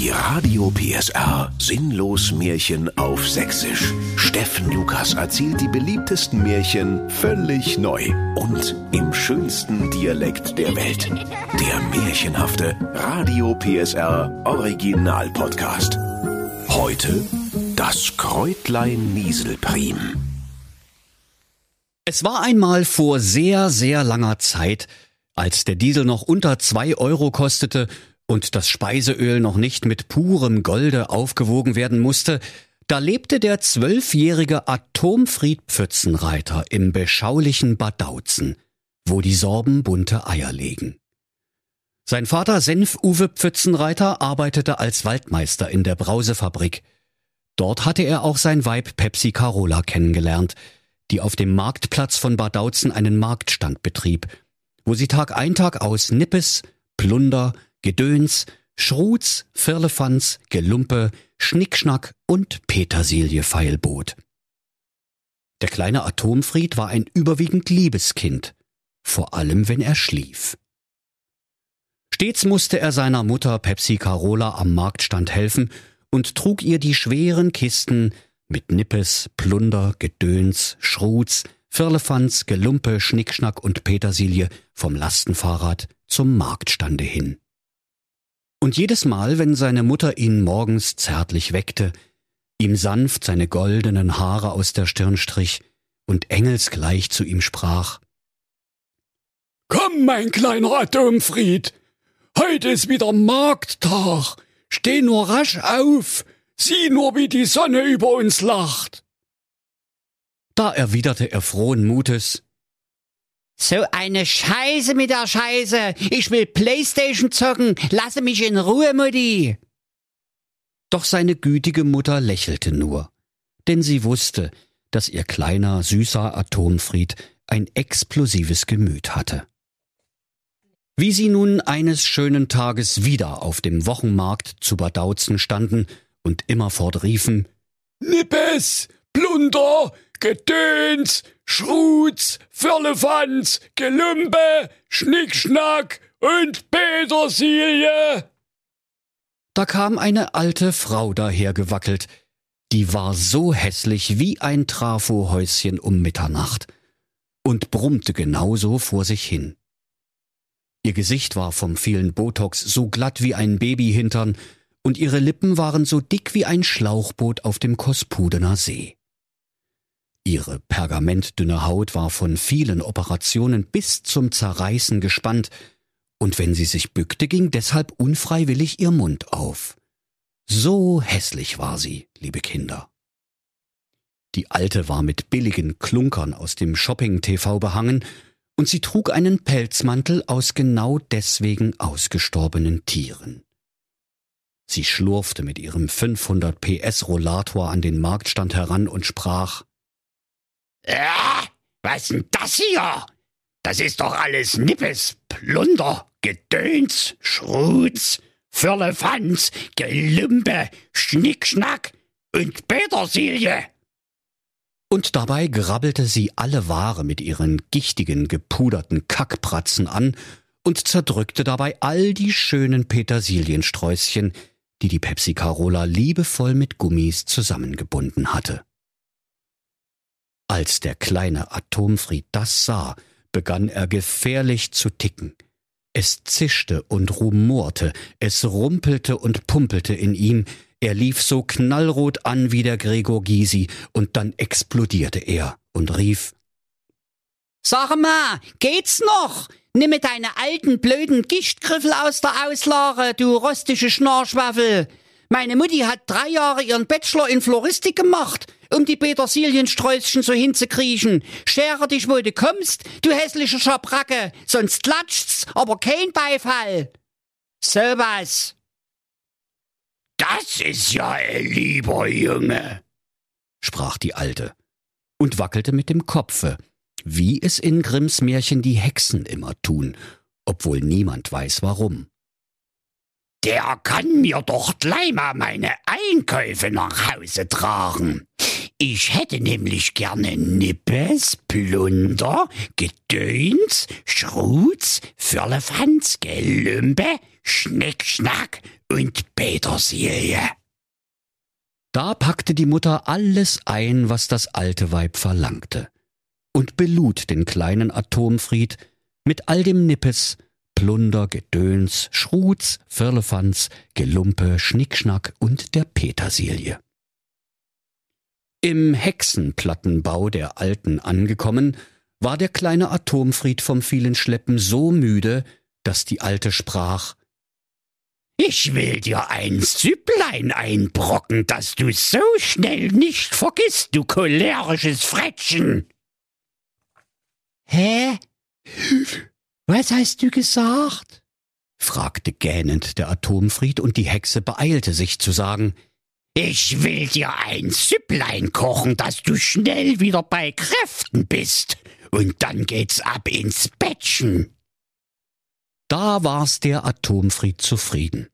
Die Radio PSR Sinnlos Märchen auf Sächsisch. Steffen Lukas erzählt die beliebtesten Märchen völlig neu und im schönsten Dialekt der Welt. Der märchenhafte Radio PSR Original Podcast. Heute das Kräutlein Nieselprim. Es war einmal vor sehr, sehr langer Zeit, als der Diesel noch unter zwei Euro kostete und das Speiseöl noch nicht mit purem Golde aufgewogen werden musste, da lebte der zwölfjährige Atomfried Pfützenreiter im beschaulichen Bad Dautzen, wo die Sorben bunte Eier legen. Sein Vater Senf-Uwe Pfützenreiter arbeitete als Waldmeister in der Brausefabrik. Dort hatte er auch sein Weib Pepsi Carola kennengelernt, die auf dem Marktplatz von Bad Dautzen einen Marktstand betrieb, wo sie Tag ein Tag aus Nippes, Plunder, Gedöns, Schruz, Firlefanz, Gelumpe, Schnickschnack und Petersilie feilbot. Der kleine Atomfried war ein überwiegend liebes Kind, vor allem wenn er schlief. Stets musste er seiner Mutter Pepsi Carola am Marktstand helfen und trug ihr die schweren Kisten mit Nippes, Plunder, Gedöns, Schruz, Firlefanz, Gelumpe, Schnickschnack und Petersilie vom Lastenfahrrad zum Marktstande hin. Und jedes Mal, wenn seine Mutter ihn morgens zärtlich weckte, ihm sanft seine goldenen Haare aus der Stirn strich und engelsgleich zu ihm sprach Komm, mein kleiner Atomfried, heute ist wieder Markttag, steh nur rasch auf, sieh nur, wie die Sonne über uns lacht. Da erwiderte er frohen Mutes so eine Scheiße mit der Scheiße. Ich will Playstation zocken. Lasse mich in Ruhe, Mutti. Doch seine gütige Mutter lächelte nur, denn sie wusste, dass ihr kleiner, süßer Atomfried ein explosives Gemüt hatte. Wie sie nun eines schönen Tages wieder auf dem Wochenmarkt zu Badauzen standen und immerfort riefen Nippes, Plunder, Gedöns, Schruz, Firlefanz, Gelumpe, Schnickschnack und Petersilie. Da kam eine alte Frau dahergewackelt, die war so hässlich wie ein Trafohäuschen um Mitternacht und brummte genauso vor sich hin. Ihr Gesicht war vom vielen Botox so glatt wie ein Babyhintern und ihre Lippen waren so dick wie ein Schlauchboot auf dem Kospudener See. Ihre pergamentdünne Haut war von vielen Operationen bis zum Zerreißen gespannt, und wenn sie sich bückte, ging deshalb unfreiwillig ihr Mund auf. So hässlich war sie, liebe Kinder. Die Alte war mit billigen Klunkern aus dem Shopping-TV behangen, und sie trug einen Pelzmantel aus genau deswegen ausgestorbenen Tieren. Sie schlurfte mit ihrem 500 PS Rollator an den Marktstand heran und sprach ja, was denn das hier? Das ist doch alles Nippes, Plunder, Gedöns, Schrutz, Firlefanz, Gelümpe, Schnickschnack und Petersilie. Und dabei grabbelte sie alle Ware mit ihren gichtigen, gepuderten Kackpratzen an und zerdrückte dabei all die schönen Petersiliensträußchen, die die Pepsi Carola liebevoll mit Gummis zusammengebunden hatte. Als der kleine Atomfried das sah, begann er gefährlich zu ticken. Es zischte und rumorte, es rumpelte und pumpelte in ihm, er lief so knallrot an wie der Gregor Gysi, und dann explodierte er und rief Sag mal, geht's noch? Nimm deine alten blöden Gichtgriffel aus der Auslage, du rostige Schnarchwaffel. Meine Mutti hat drei Jahre ihren Bachelor in Floristik gemacht um die Petersiliensträußchen so hinzukriechen. Schere dich, wo du kommst, du hässliche Schabracke, sonst klatscht's, aber kein Beifall. So was. Das ist ja ein lieber Junge, sprach die Alte und wackelte mit dem Kopfe, wie es in Grimms Märchen die Hexen immer tun, obwohl niemand weiß warum. Der kann mir doch gleich mal meine Einkäufe nach Hause tragen. Ich hätte nämlich gerne Nippes, Plunder, Gedöns, Schrutz, Firlefanz, Gelümpe, Schnick, Schnack und Petersilie. Da packte die Mutter alles ein, was das alte Weib verlangte, und belud den kleinen Atomfried mit all dem Nippes, Plunder, Gedöns, Schruz, Firlefanz, Gelumpe, Schnickschnack und der Petersilie. Im Hexenplattenbau der Alten angekommen, war der kleine Atomfried vom vielen Schleppen so müde, dass die Alte sprach Ich will dir ein Süpplein einbrocken, dass du so schnell nicht vergisst, du cholerisches Frettchen. Hä? Was hast du gesagt? fragte gähnend der Atomfried, und die Hexe beeilte sich zu sagen Ich will dir ein Süpplein kochen, dass du schnell wieder bei Kräften bist. Und dann geht's ab ins Bettchen. Da war's der Atomfried zufrieden.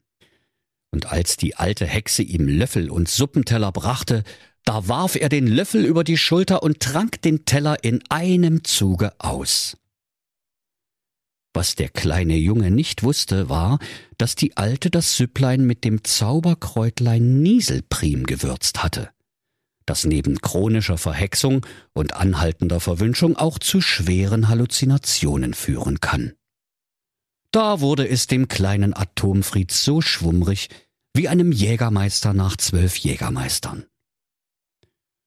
Und als die alte Hexe ihm Löffel und Suppenteller brachte, da warf er den Löffel über die Schulter und trank den Teller in einem Zuge aus. Was der kleine Junge nicht wusste, war, dass die Alte das Süpplein mit dem Zauberkräutlein Nieselprim gewürzt hatte, das neben chronischer Verhexung und anhaltender Verwünschung auch zu schweren Halluzinationen führen kann. Da wurde es dem kleinen Atomfried so schwummrig wie einem Jägermeister nach zwölf Jägermeistern.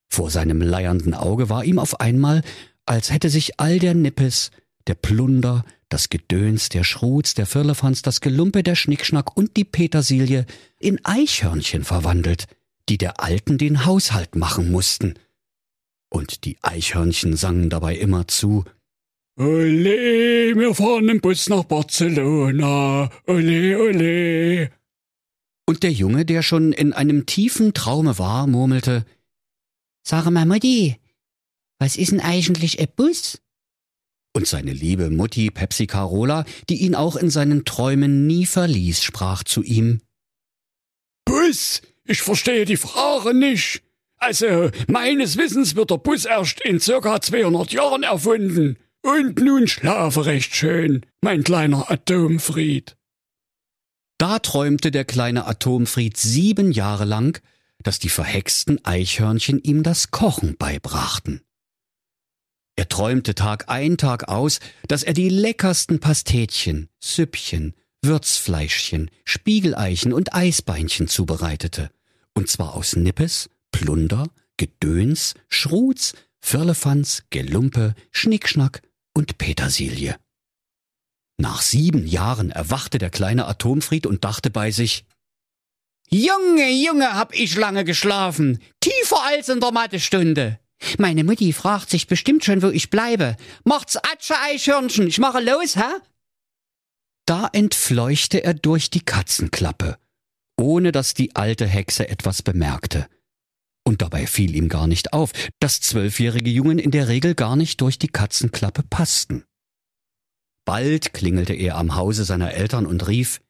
Vor seinem leiernden Auge war ihm auf einmal, als hätte sich all der Nippes, der Plunder, das Gedöns, der Schruz, der Firlefanz, das Gelumpe, der Schnickschnack und die Petersilie in Eichhörnchen verwandelt, die der Alten den Haushalt machen mussten. Und die Eichhörnchen sangen dabei immer zu Ole, wir fahren im Bus nach Barcelona. Ole, ole. Und der Junge, der schon in einem tiefen Traume war, murmelte Sag mal, Mutti, was ist denn eigentlich ein Bus? Und seine liebe Mutti Pepsi Carola, die ihn auch in seinen Träumen nie verließ, sprach zu ihm Bus? Ich verstehe die Frage nicht. Also, meines Wissens wird der Bus erst in circa 200 Jahren erfunden. Und nun schlafe recht schön, mein kleiner Atomfried. Da träumte der kleine Atomfried sieben Jahre lang, dass die verhexten Eichhörnchen ihm das Kochen beibrachten. Träumte Tag ein, Tag aus, dass er die leckersten Pastetchen, Süppchen, Würzfleischchen, Spiegeleichen und Eisbeinchen zubereitete, und zwar aus Nippes, Plunder, Gedöns, Schruz, Firlefanz, Gelumpe, Schnickschnack und Petersilie. Nach sieben Jahren erwachte der kleine Atomfried und dachte bei sich, Junge, Junge, hab ich lange geschlafen. Tiefer als in der Mathestunde. Meine Mutti fragt sich bestimmt schon, wo ich bleibe. Macht's Atsche, Eichhörnchen, ich mache los, hä? Da entfleuchte er durch die Katzenklappe, ohne dass die alte Hexe etwas bemerkte. Und dabei fiel ihm gar nicht auf, dass zwölfjährige Jungen in der Regel gar nicht durch die Katzenklappe passten. Bald klingelte er am Hause seiner Eltern und rief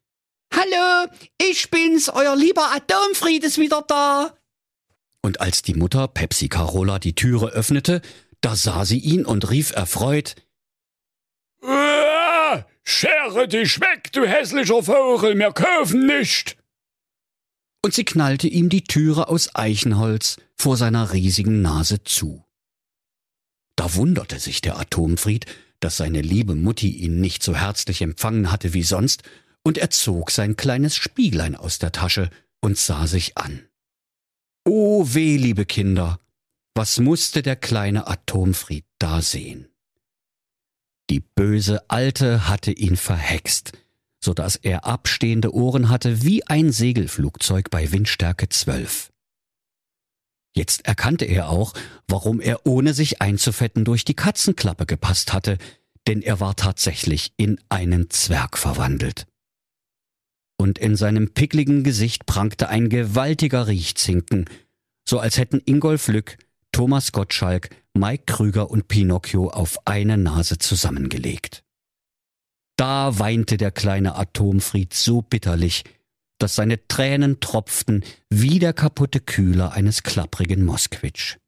Hallo, ich bin's, euer lieber Atomfried ist wieder da. Und als die Mutter Pepsi Carola die Türe öffnete, da sah sie ihn und rief erfreut Uah, Schere dich weg, du hässlicher Vogel, wir kaufen nicht. Und sie knallte ihm die Türe aus Eichenholz vor seiner riesigen Nase zu. Da wunderte sich der Atomfried, dass seine liebe Mutti ihn nicht so herzlich empfangen hatte wie sonst, und er zog sein kleines Spieglein aus der Tasche und sah sich an. O weh, liebe Kinder, was musste der kleine Atomfried da sehen? Die böse Alte hatte ihn verhext, so dass er abstehende Ohren hatte wie ein Segelflugzeug bei Windstärke zwölf. Jetzt erkannte er auch, warum er ohne sich einzufetten durch die Katzenklappe gepasst hatte, denn er war tatsächlich in einen Zwerg verwandelt. Und in seinem pickligen Gesicht prangte ein gewaltiger Riechzinken, so als hätten Ingolf Lück, Thomas Gottschalk, Mike Krüger und Pinocchio auf eine Nase zusammengelegt. Da weinte der kleine Atomfried so bitterlich, dass seine Tränen tropften wie der kaputte Kühler eines klapprigen Moskwitsch.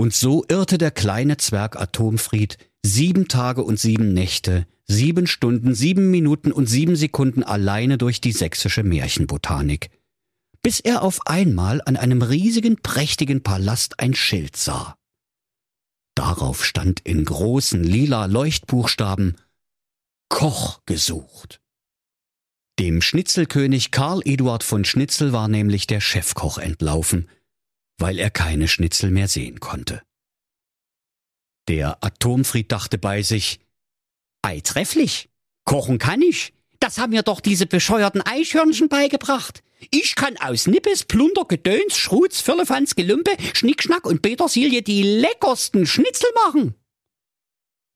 Und so irrte der kleine Zwerg Atomfried sieben Tage und sieben Nächte sieben Stunden, sieben Minuten und sieben Sekunden alleine durch die sächsische Märchenbotanik, bis er auf einmal an einem riesigen, prächtigen Palast ein Schild sah. Darauf stand in großen lila Leuchtbuchstaben Koch gesucht. Dem Schnitzelkönig Karl Eduard von Schnitzel war nämlich der Chefkoch entlaufen, weil er keine Schnitzel mehr sehen konnte. Der Atomfried dachte bei sich, Ei trefflich, kochen kann ich. Das haben mir doch diese bescheuerten Eichhörnchen beigebracht. Ich kann aus Nippes, Plunder, Gedöns, Schrutz, Firlefanz, Gelümpe, Schnickschnack und Petersilie die leckersten Schnitzel machen.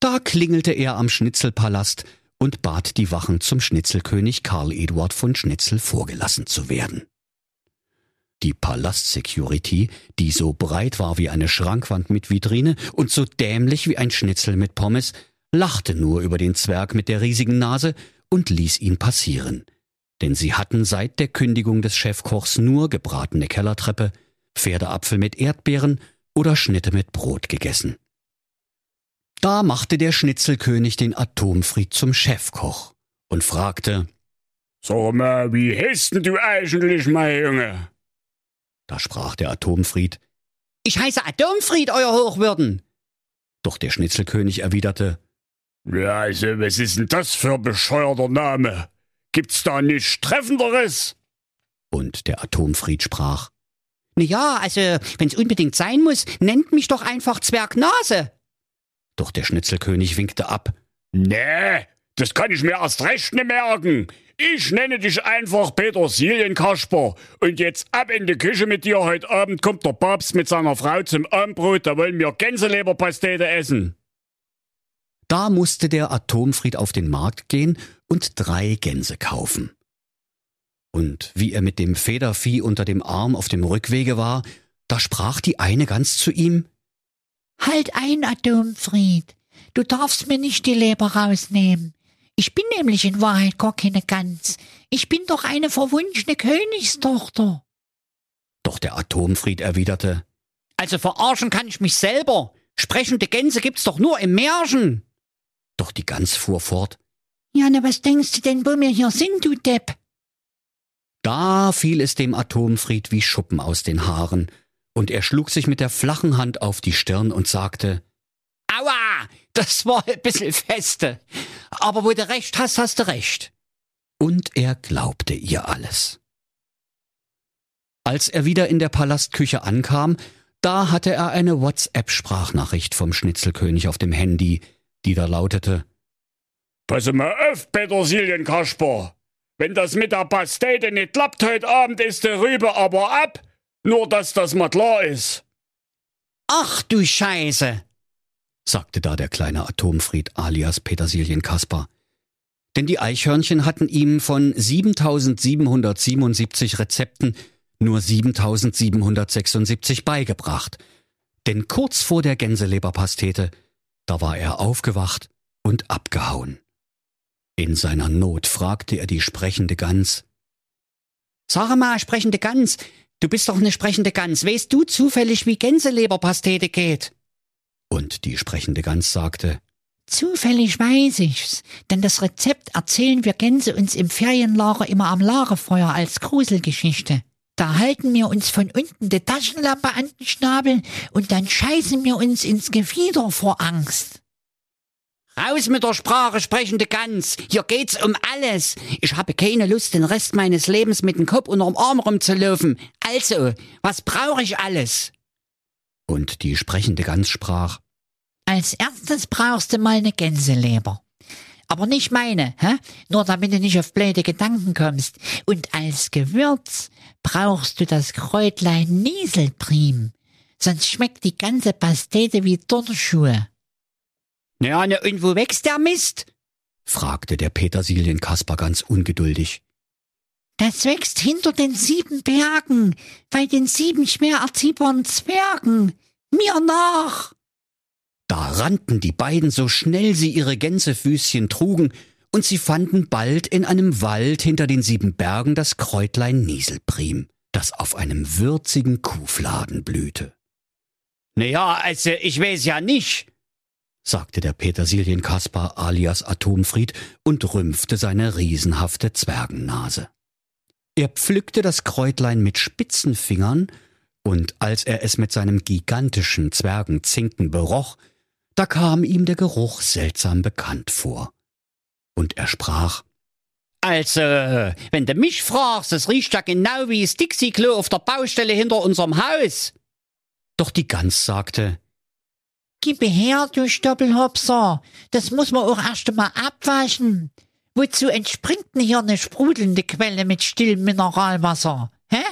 Da klingelte er am Schnitzelpalast und bat die Wachen zum Schnitzelkönig Karl Eduard von Schnitzel vorgelassen zu werden. Die Palastsecurity, die so breit war wie eine Schrankwand mit Vitrine und so dämlich wie ein Schnitzel mit Pommes, lachte nur über den Zwerg mit der riesigen Nase und ließ ihn passieren. Denn sie hatten seit der Kündigung des Chefkochs nur gebratene Kellertreppe, Pferdeapfel mit Erdbeeren oder Schnitte mit Brot gegessen. Da machte der Schnitzelkönig den Atomfried zum Chefkoch und fragte, Sag mal, wie heißt denn du eigentlich, mein Junge? Da sprach der Atomfried, Ich heiße Atomfried, Euer Hochwürden. Doch der Schnitzelkönig erwiderte, Ja, also, was ist denn das für ein bescheuerter Name? Gibt's da nichts Treffenderes? Und der Atomfried sprach, Na ja, also, wenn's unbedingt sein muss, nennt mich doch einfach Zwergnase. Doch der Schnitzelkönig winkte ab. Nee, das kann ich mir erst recht nicht merken. Ich nenne dich einfach Petersilienkasper. Und jetzt ab in die Küche mit dir. Heute Abend kommt der Papst mit seiner Frau zum Abendbrot. Da wollen wir Gänseleberpastete essen. Da musste der Atomfried auf den Markt gehen und drei Gänse kaufen. Und wie er mit dem Federvieh unter dem Arm auf dem Rückwege war, da sprach die eine Gans zu ihm, Halt ein, Atomfried. Du darfst mir nicht die Leber rausnehmen. Ich bin nämlich in Wahrheit gar keine Gans. Ich bin doch eine verwunschene Königstochter. Doch der Atomfried erwiderte, Also verarschen kann ich mich selber. Sprechende Gänse gibt's doch nur im Märchen. Doch die Gans fuhr fort, Ja, na, was denkst du denn, wo wir hier sind, du Depp? Da fiel es dem Atomfried wie Schuppen aus den Haaren, und er schlug sich mit der flachen Hand auf die Stirn und sagte, Aua, das war ein bisschen feste. Aber wo du recht hast, hast du recht. und er glaubte ihr alles. Als er wieder in der Palastküche ankam, da hatte er eine WhatsApp-Sprachnachricht vom Schnitzelkönig auf dem Handy, die da lautete, Pass mal auf, Petersilienkasper. Wenn das mit der Pastete nicht klappt heute Abend, ist die Rübe aber ab. Nur, dass das mal klar ist. Ach du Scheiße. sagte da der kleine Atomfried alias Petersilienkasper. Denn die Eichhörnchen hatten ihm von 7777 Rezepten nur 7776 beigebracht. Denn kurz vor der Gänseleberpastete, da war er aufgewacht und abgehauen. In seiner Not fragte er die sprechende Gans, Sag mal, sprechende Gans, du bist doch eine sprechende Gans. Weißt du zufällig, wie Gänseleberpastete geht? und die sprechende Gans sagte, Zufällig weiß ich's, denn das Rezept erzählen wir Gänse uns im Ferienlager immer am Lagerfeuer als Gruselgeschichte. Da halten wir uns von unten die Taschenlampe an den Schnabel und dann scheißen wir uns ins Gefieder vor Angst. Raus mit der Sprache, sprechende Gans. Hier geht's um alles. Ich habe keine Lust, den Rest meines Lebens mit dem Kopf unterm Arm rumzulaufen. Also, was brauche ich alles? und die sprechende Gans sprach, Als erstes brauchst du mal eine Gänseleber. Aber nicht meine, hä? Nur damit du nicht auf blöde Gedanken kommst. Und als Gewürz brauchst du das Kräutlein Nieselprim. Sonst schmeckt die ganze Pastete wie Turnschuhe. Ja, ne, und wo wächst der Mist? fragte der Petersilienkasper ganz ungeduldig. Das wächst hinter den sieben Bergen, bei den sieben schwer erziehbaren Zwergen. Mir nach! Da rannten die beiden so schnell sie ihre Gänsefüßchen trugen, und sie fanden bald in einem Wald hinter den sieben Bergen das Kräutlein Nieselprim, das auf einem würzigen Kuhfladen blühte. Naja, also, ich weiß ja nicht, sagte der Petersilienkasper alias Atomfried und rümpfte seine riesenhafte Zwergennase. Er pflückte das Kräutlein mit spitzen Fingern, und als er es mit seinem gigantischen Zwergenzinken beroch, da kam ihm der Geruch seltsam bekannt vor. Und er sprach Also, wenn du mich fragst, es riecht ja genau wie das Dixie-Klo auf der Baustelle hinter unserem Haus. Doch die Gans sagte Gib her, du Stoppelhopser. Das muss man auch erst einmal abwaschen. Wozu entspringt denn hier eine sprudelnde Quelle mit stillem Mineralwasser? Hä?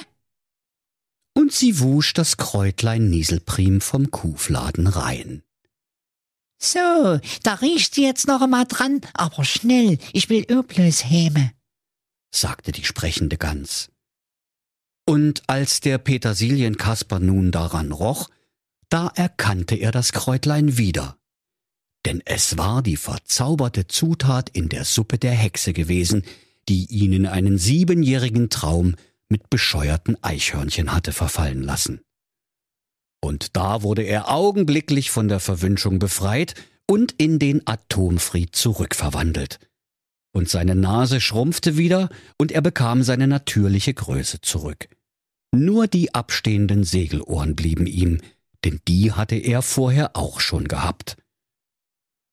Und sie wusch das Kräutlein Nieselprim vom Kuhfladen rein. So, da riechst du jetzt noch einmal dran, aber schnell, ich will bloß Häme, sagte die sprechende Gans. Und als der Petersilienkasper nun daran roch, da erkannte er das Kräutlein wieder. Denn es war die verzauberte Zutat in der Suppe der Hexe gewesen, die ihn in einen siebenjährigen Traum mit bescheuerten Eichhörnchen hatte verfallen lassen. Und da wurde er augenblicklich von der Verwünschung befreit und in den Atomfried zurückverwandelt. Und seine Nase schrumpfte wieder und er bekam seine natürliche Größe zurück. Nur die abstehenden Segelohren blieben ihm, denn die hatte er vorher auch schon gehabt.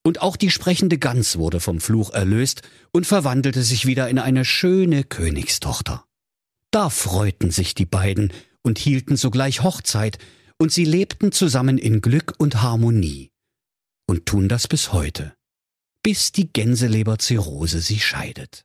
Und auch die sprechende Gans wurde vom Fluch erlöst und verwandelte sich wieder in eine schöne Königstochter. Da freuten sich die beiden und hielten sogleich Hochzeit, und sie lebten zusammen in Glück und Harmonie und tun das bis heute, bis die Gänseleberzirrhose sie scheidet.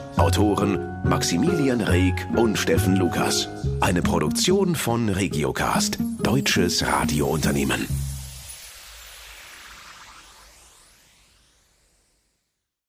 Autoren Maximilian Reg und Steffen Lukas. Eine Produktion von Regiocast, deutsches Radiounternehmen.